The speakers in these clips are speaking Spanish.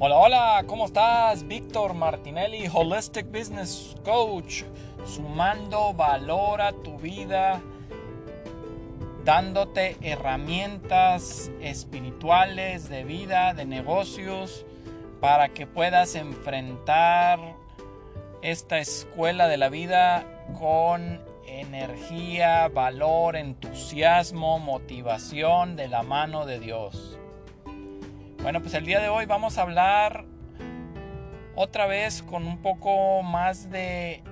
Hola, hola, ¿cómo estás? Víctor Martinelli, Holistic Business Coach, sumando valor a tu vida, dándote herramientas espirituales de vida, de negocios, para que puedas enfrentar esta escuela de la vida con energía, valor, entusiasmo, motivación de la mano de Dios. Bueno, pues el día de hoy vamos a hablar otra vez con un poco más de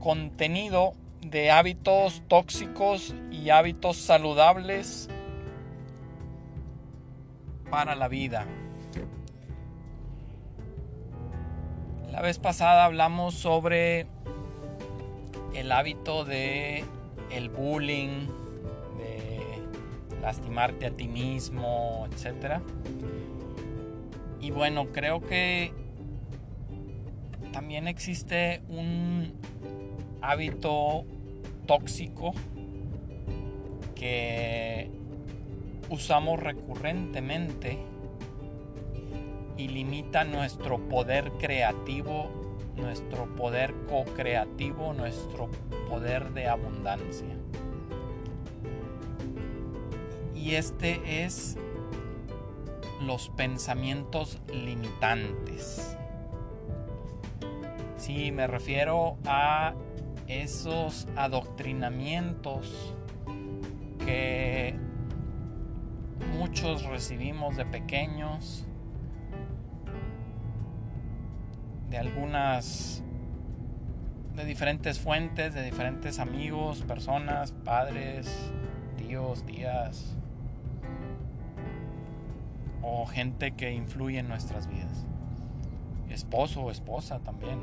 contenido de hábitos tóxicos y hábitos saludables para la vida. La vez pasada hablamos sobre el hábito de el bullying, lastimarte a ti mismo, etc. Y bueno, creo que también existe un hábito tóxico que usamos recurrentemente y limita nuestro poder creativo, nuestro poder co-creativo, nuestro poder de abundancia y este es los pensamientos limitantes. Sí, me refiero a esos adoctrinamientos que muchos recibimos de pequeños, de algunas, de diferentes fuentes, de diferentes amigos, personas, padres, tíos, tías, o gente que influye en nuestras vidas. Esposo o esposa también.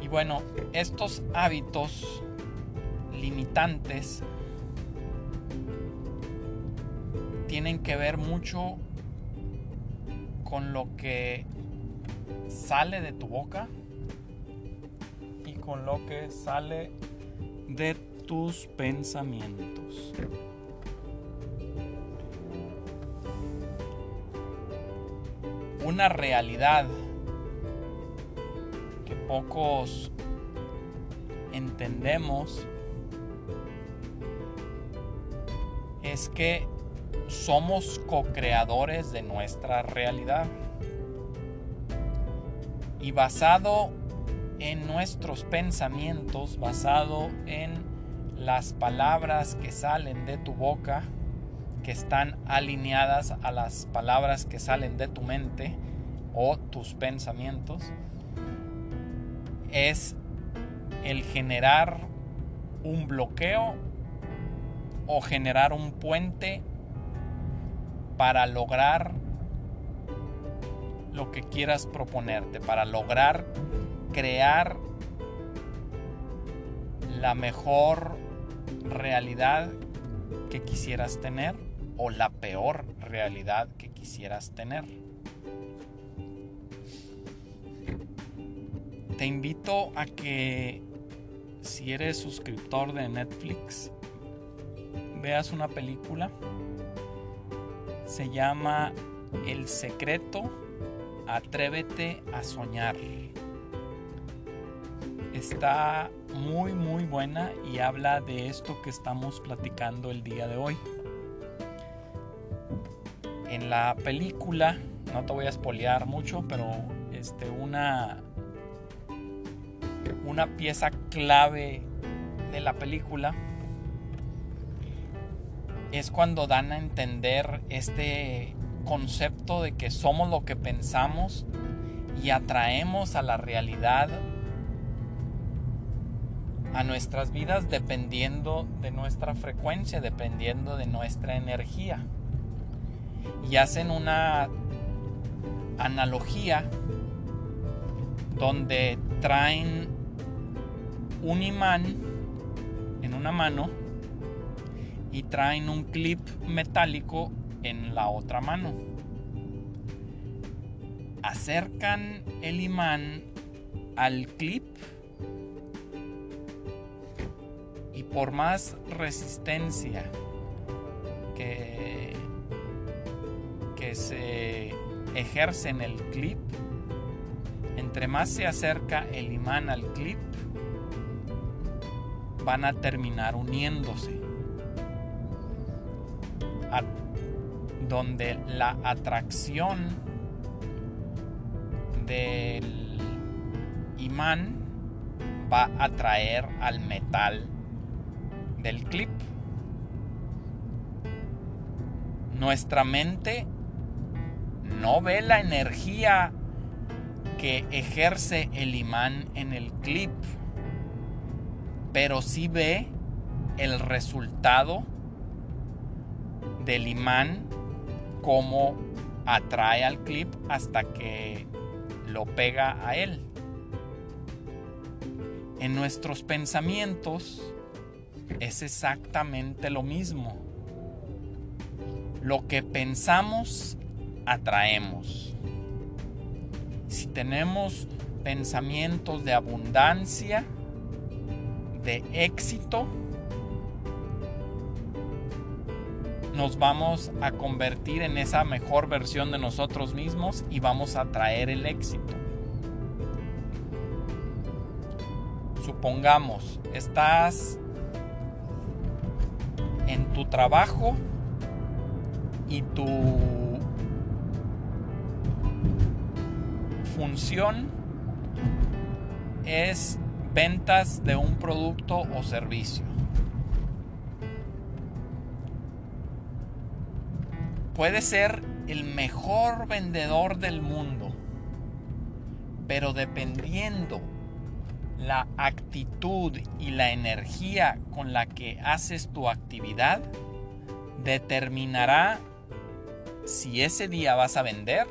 Y bueno, estos hábitos limitantes tienen que ver mucho con lo que sale de tu boca y con lo que sale de tus pensamientos. Una realidad que pocos entendemos es que somos co-creadores de nuestra realidad. Y basado en nuestros pensamientos, basado en las palabras que salen de tu boca, que están alineadas a las palabras que salen de tu mente o tus pensamientos es el generar un bloqueo o generar un puente para lograr lo que quieras proponerte, para lograr crear la mejor realidad que quisieras tener o la peor realidad que quisieras tener. Te invito a que si eres suscriptor de Netflix, veas una película. Se llama El secreto, atrévete a soñar. Está muy muy buena y habla de esto que estamos platicando el día de hoy en la película, no te voy a espolear mucho, pero este, una, una pieza clave de la película es cuando dan a entender este concepto de que somos lo que pensamos y atraemos a la realidad a nuestras vidas dependiendo de nuestra frecuencia, dependiendo de nuestra energía y hacen una analogía donde traen un imán en una mano y traen un clip metálico en la otra mano. Acercan el imán al clip y por más resistencia que, que se ejerce en el clip, entre más se acerca el imán al clip, van a terminar uniéndose. donde la atracción del imán va a atraer al metal del clip. Nuestra mente no ve la energía que ejerce el imán en el clip, pero sí ve el resultado del imán como atrae al clip hasta que lo pega a él. En nuestros pensamientos es exactamente lo mismo. Lo que pensamos, atraemos. Si tenemos pensamientos de abundancia, de éxito, nos vamos a convertir en esa mejor versión de nosotros mismos y vamos a traer el éxito. Supongamos, estás en tu trabajo y tu función es ventas de un producto o servicio. Puede ser el mejor vendedor del mundo, pero dependiendo la actitud y la energía con la que haces tu actividad, determinará si ese día vas a vender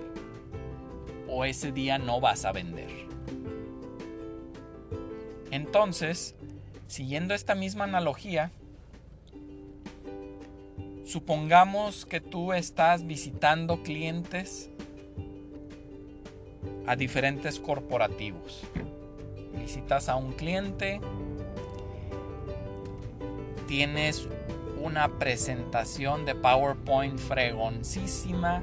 o ese día no vas a vender. Entonces, siguiendo esta misma analogía, Supongamos que tú estás visitando clientes a diferentes corporativos. Visitas a un cliente, tienes una presentación de PowerPoint fregoncísima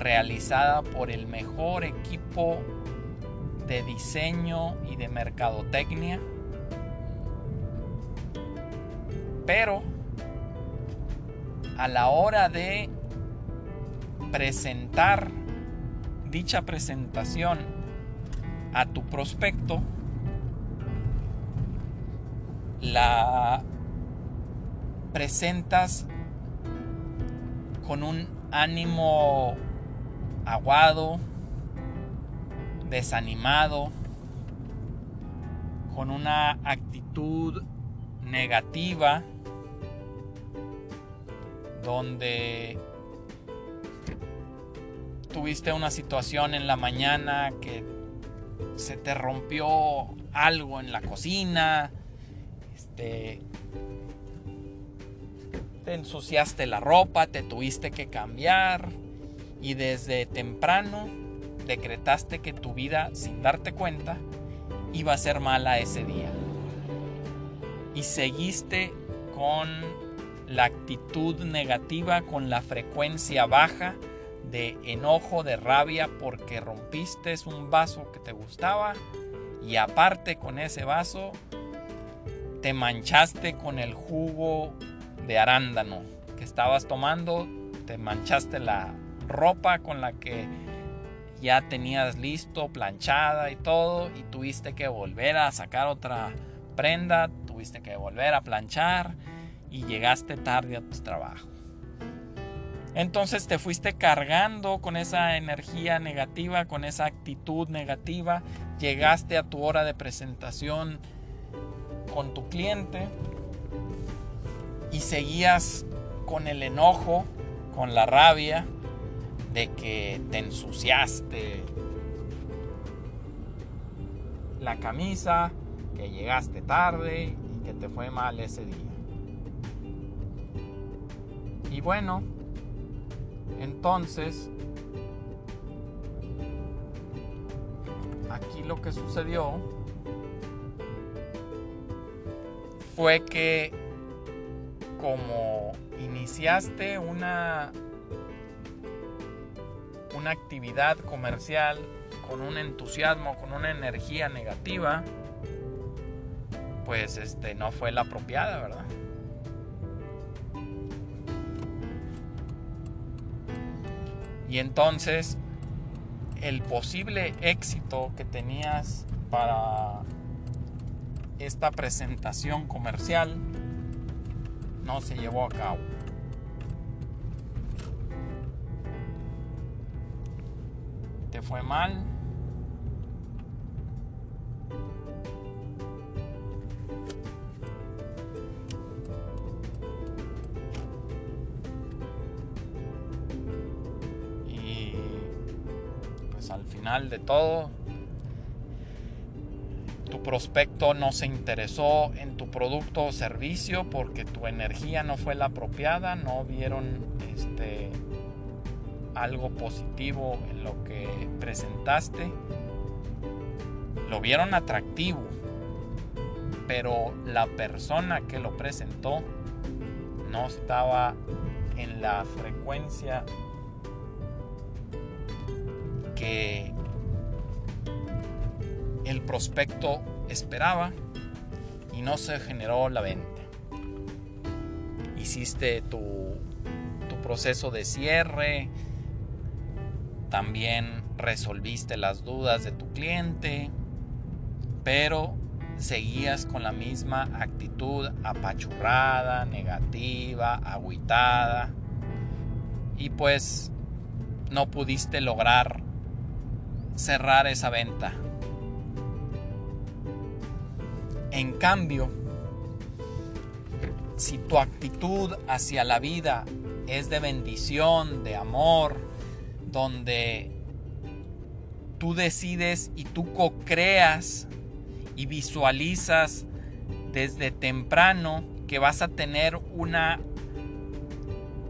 realizada por el mejor equipo de diseño y de mercadotecnia. Pero a la hora de presentar dicha presentación a tu prospecto, la presentas con un ánimo aguado, desanimado, con una actitud negativa, donde tuviste una situación en la mañana que se te rompió algo en la cocina, este, te ensuciaste la ropa, te tuviste que cambiar y desde temprano decretaste que tu vida, sin darte cuenta, iba a ser mala ese día. Y seguiste con la actitud negativa con la frecuencia baja de enojo, de rabia porque rompiste un vaso que te gustaba y aparte con ese vaso te manchaste con el jugo de arándano que estabas tomando, te manchaste la ropa con la que ya tenías listo, planchada y todo, y tuviste que volver a sacar otra prenda, tuviste que volver a planchar y llegaste tarde a tu trabajo. Entonces te fuiste cargando con esa energía negativa, con esa actitud negativa, llegaste a tu hora de presentación con tu cliente y seguías con el enojo, con la rabia de que te ensuciaste la camisa, que llegaste tarde y que te fue mal ese día. Y bueno, entonces, aquí lo que sucedió fue que como iniciaste una, una actividad comercial con un entusiasmo, con una energía negativa, pues este no fue la apropiada, ¿verdad? Y entonces el posible éxito que tenías para esta presentación comercial no se llevó a cabo. Fue mal. Y pues al final de todo tu prospecto no se interesó en tu producto o servicio porque tu energía no fue la apropiada, no vieron este, algo positivo en lo que presentaste, lo vieron atractivo, pero la persona que lo presentó no estaba en la frecuencia que el prospecto esperaba y no se generó la venta. Hiciste tu, tu proceso de cierre, también resolviste las dudas de tu cliente, pero seguías con la misma actitud apachurrada, negativa, agüitada y pues no pudiste lograr cerrar esa venta. En cambio, si tu actitud hacia la vida es de bendición, de amor, donde tú decides y tú co-creas y visualizas desde temprano que vas a tener una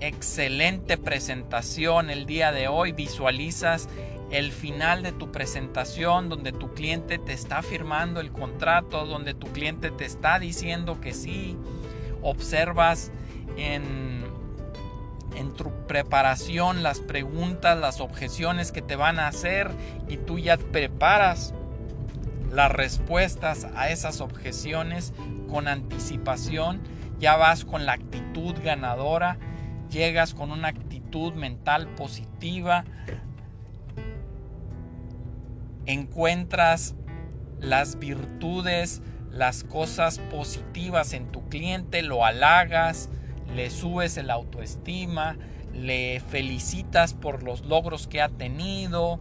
excelente presentación el día de hoy, visualizas el final de tu presentación donde tu cliente te está firmando el contrato, donde tu cliente te está diciendo que sí, observas en, en tu preparación las preguntas, las objeciones que te van a hacer y tú ya preparas las respuestas a esas objeciones con anticipación, ya vas con la actitud ganadora, llegas con una actitud mental positiva, encuentras las virtudes, las cosas positivas en tu cliente, lo halagas, le subes el autoestima, le felicitas por los logros que ha tenido,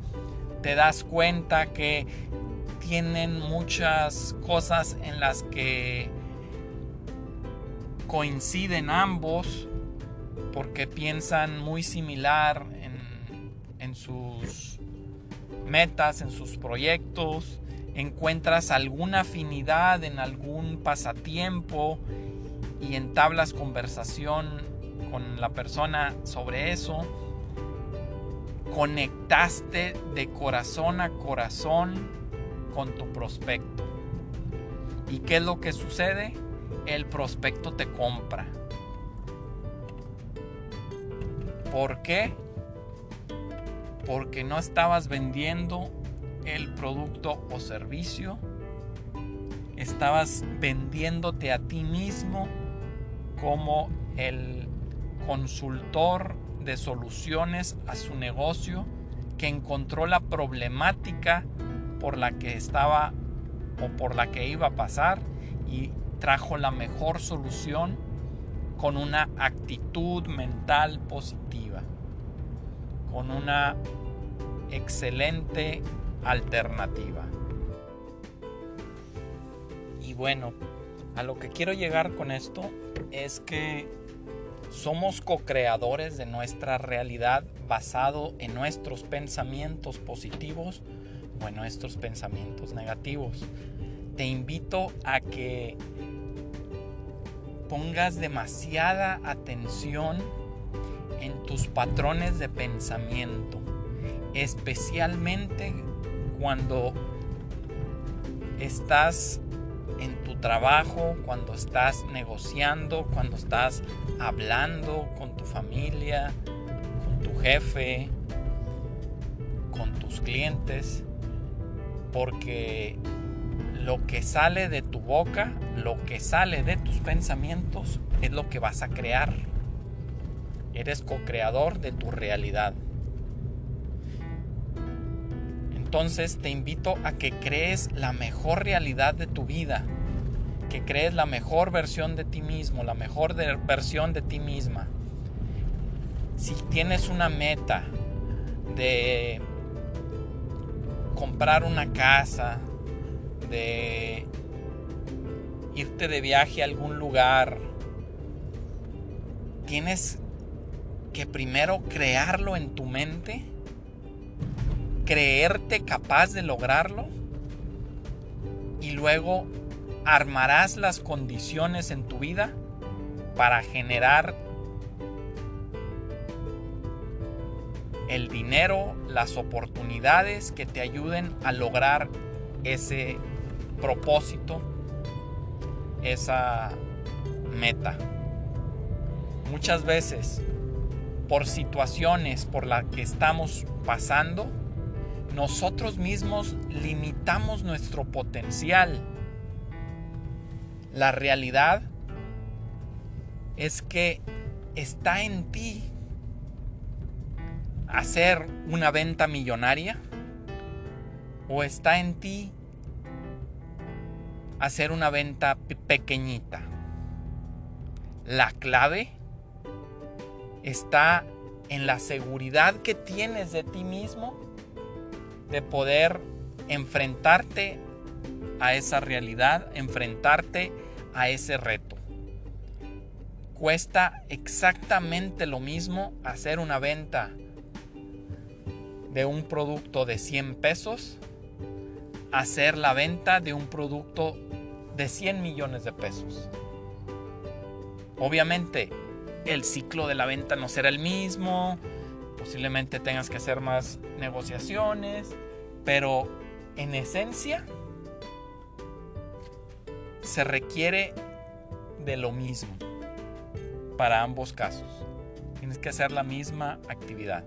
te das cuenta que tienen muchas cosas en las que coinciden ambos porque piensan muy similar en, en sus metas, en sus proyectos, encuentras alguna afinidad en algún pasatiempo y entablas conversación con la persona sobre eso, conectaste de corazón a corazón con tu prospecto. ¿Y qué es lo que sucede? El prospecto te compra. ¿Por qué? porque no estabas vendiendo el producto o servicio, estabas vendiéndote a ti mismo como el consultor de soluciones a su negocio que encontró la problemática por la que estaba o por la que iba a pasar y trajo la mejor solución con una actitud mental positiva, con una excelente alternativa. Y bueno, a lo que quiero llegar con esto es que somos co-creadores de nuestra realidad basado en nuestros pensamientos positivos o en nuestros pensamientos negativos. Te invito a que pongas demasiada atención en tus patrones de pensamiento especialmente cuando estás trabajo, cuando estás negociando, cuando estás hablando con tu familia, con tu jefe, con tus clientes, porque lo que sale de tu boca, lo que sale de tus pensamientos, es lo que vas a crear. Eres co-creador de tu realidad. Entonces te invito a que crees la mejor realidad de tu vida, que crees la mejor versión de ti mismo, la mejor versión de ti misma. Si tienes una meta de comprar una casa, de irte de viaje a algún lugar, tienes que primero crearlo en tu mente creerte capaz de lograrlo y luego armarás las condiciones en tu vida para generar el dinero, las oportunidades que te ayuden a lograr ese propósito, esa meta. Muchas veces, por situaciones por las que estamos pasando, nosotros mismos limitamos nuestro potencial. La realidad es que está en ti hacer una venta millonaria o está en ti hacer una venta pequeñita. La clave está en la seguridad que tienes de ti mismo de poder enfrentarte a esa realidad, enfrentarte a ese reto. Cuesta exactamente lo mismo hacer una venta de un producto de 100 pesos, hacer la venta de un producto de 100 millones de pesos. Obviamente, el ciclo de la venta no será el mismo, posiblemente tengas que hacer más negociaciones, pero en esencia se requiere de lo mismo para ambos casos. Tienes que hacer la misma actividad.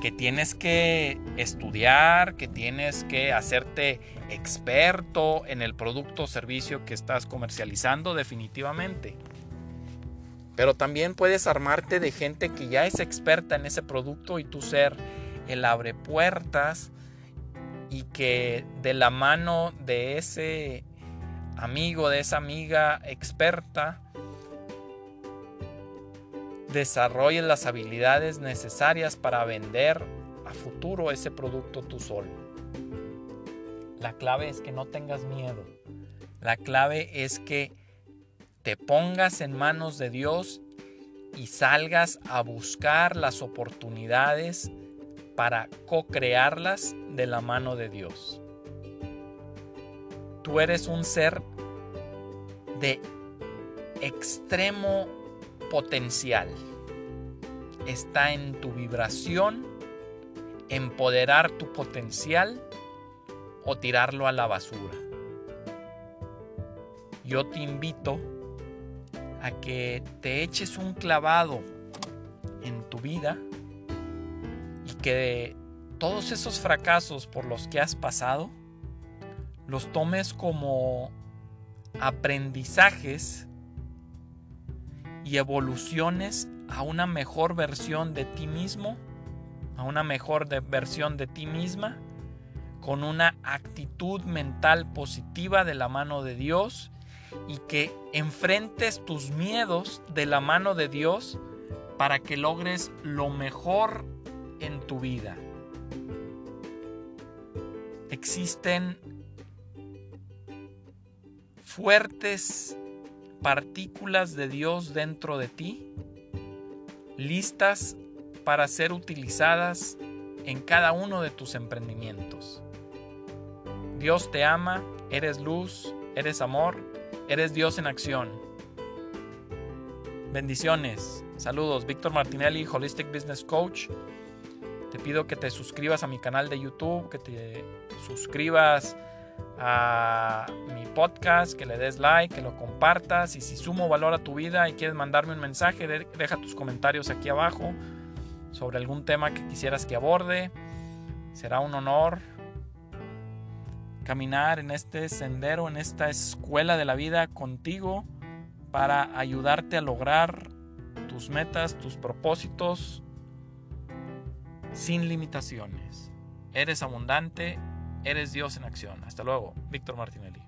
Que tienes que estudiar, que tienes que hacerte experto en el producto o servicio que estás comercializando definitivamente. Pero también puedes armarte de gente que ya es experta en ese producto y tú ser el abre puertas y que de la mano de ese amigo, de esa amiga experta, desarrolles las habilidades necesarias para vender a futuro ese producto tú solo. La clave es que no tengas miedo. La clave es que te pongas en manos de Dios y salgas a buscar las oportunidades para co-crearlas de la mano de Dios. Tú eres un ser de extremo potencial. Está en tu vibración empoderar tu potencial o tirarlo a la basura. Yo te invito a que te eches un clavado en tu vida y que todos esos fracasos por los que has pasado los tomes como aprendizajes y evoluciones a una mejor versión de ti mismo, a una mejor versión de ti misma, con una actitud mental positiva de la mano de Dios y que enfrentes tus miedos de la mano de Dios para que logres lo mejor en tu vida. Existen fuertes partículas de Dios dentro de ti, listas para ser utilizadas en cada uno de tus emprendimientos. Dios te ama, eres luz, eres amor, Eres Dios en acción. Bendiciones. Saludos. Víctor Martinelli, Holistic Business Coach. Te pido que te suscribas a mi canal de YouTube, que te suscribas a mi podcast, que le des like, que lo compartas y si sumo valor a tu vida y quieres mandarme un mensaje, deja tus comentarios aquí abajo sobre algún tema que quisieras que aborde. Será un honor caminar en este sendero, en esta escuela de la vida contigo para ayudarte a lograr tus metas, tus propósitos sin limitaciones. Eres abundante, eres Dios en acción. Hasta luego, Víctor Martinelli.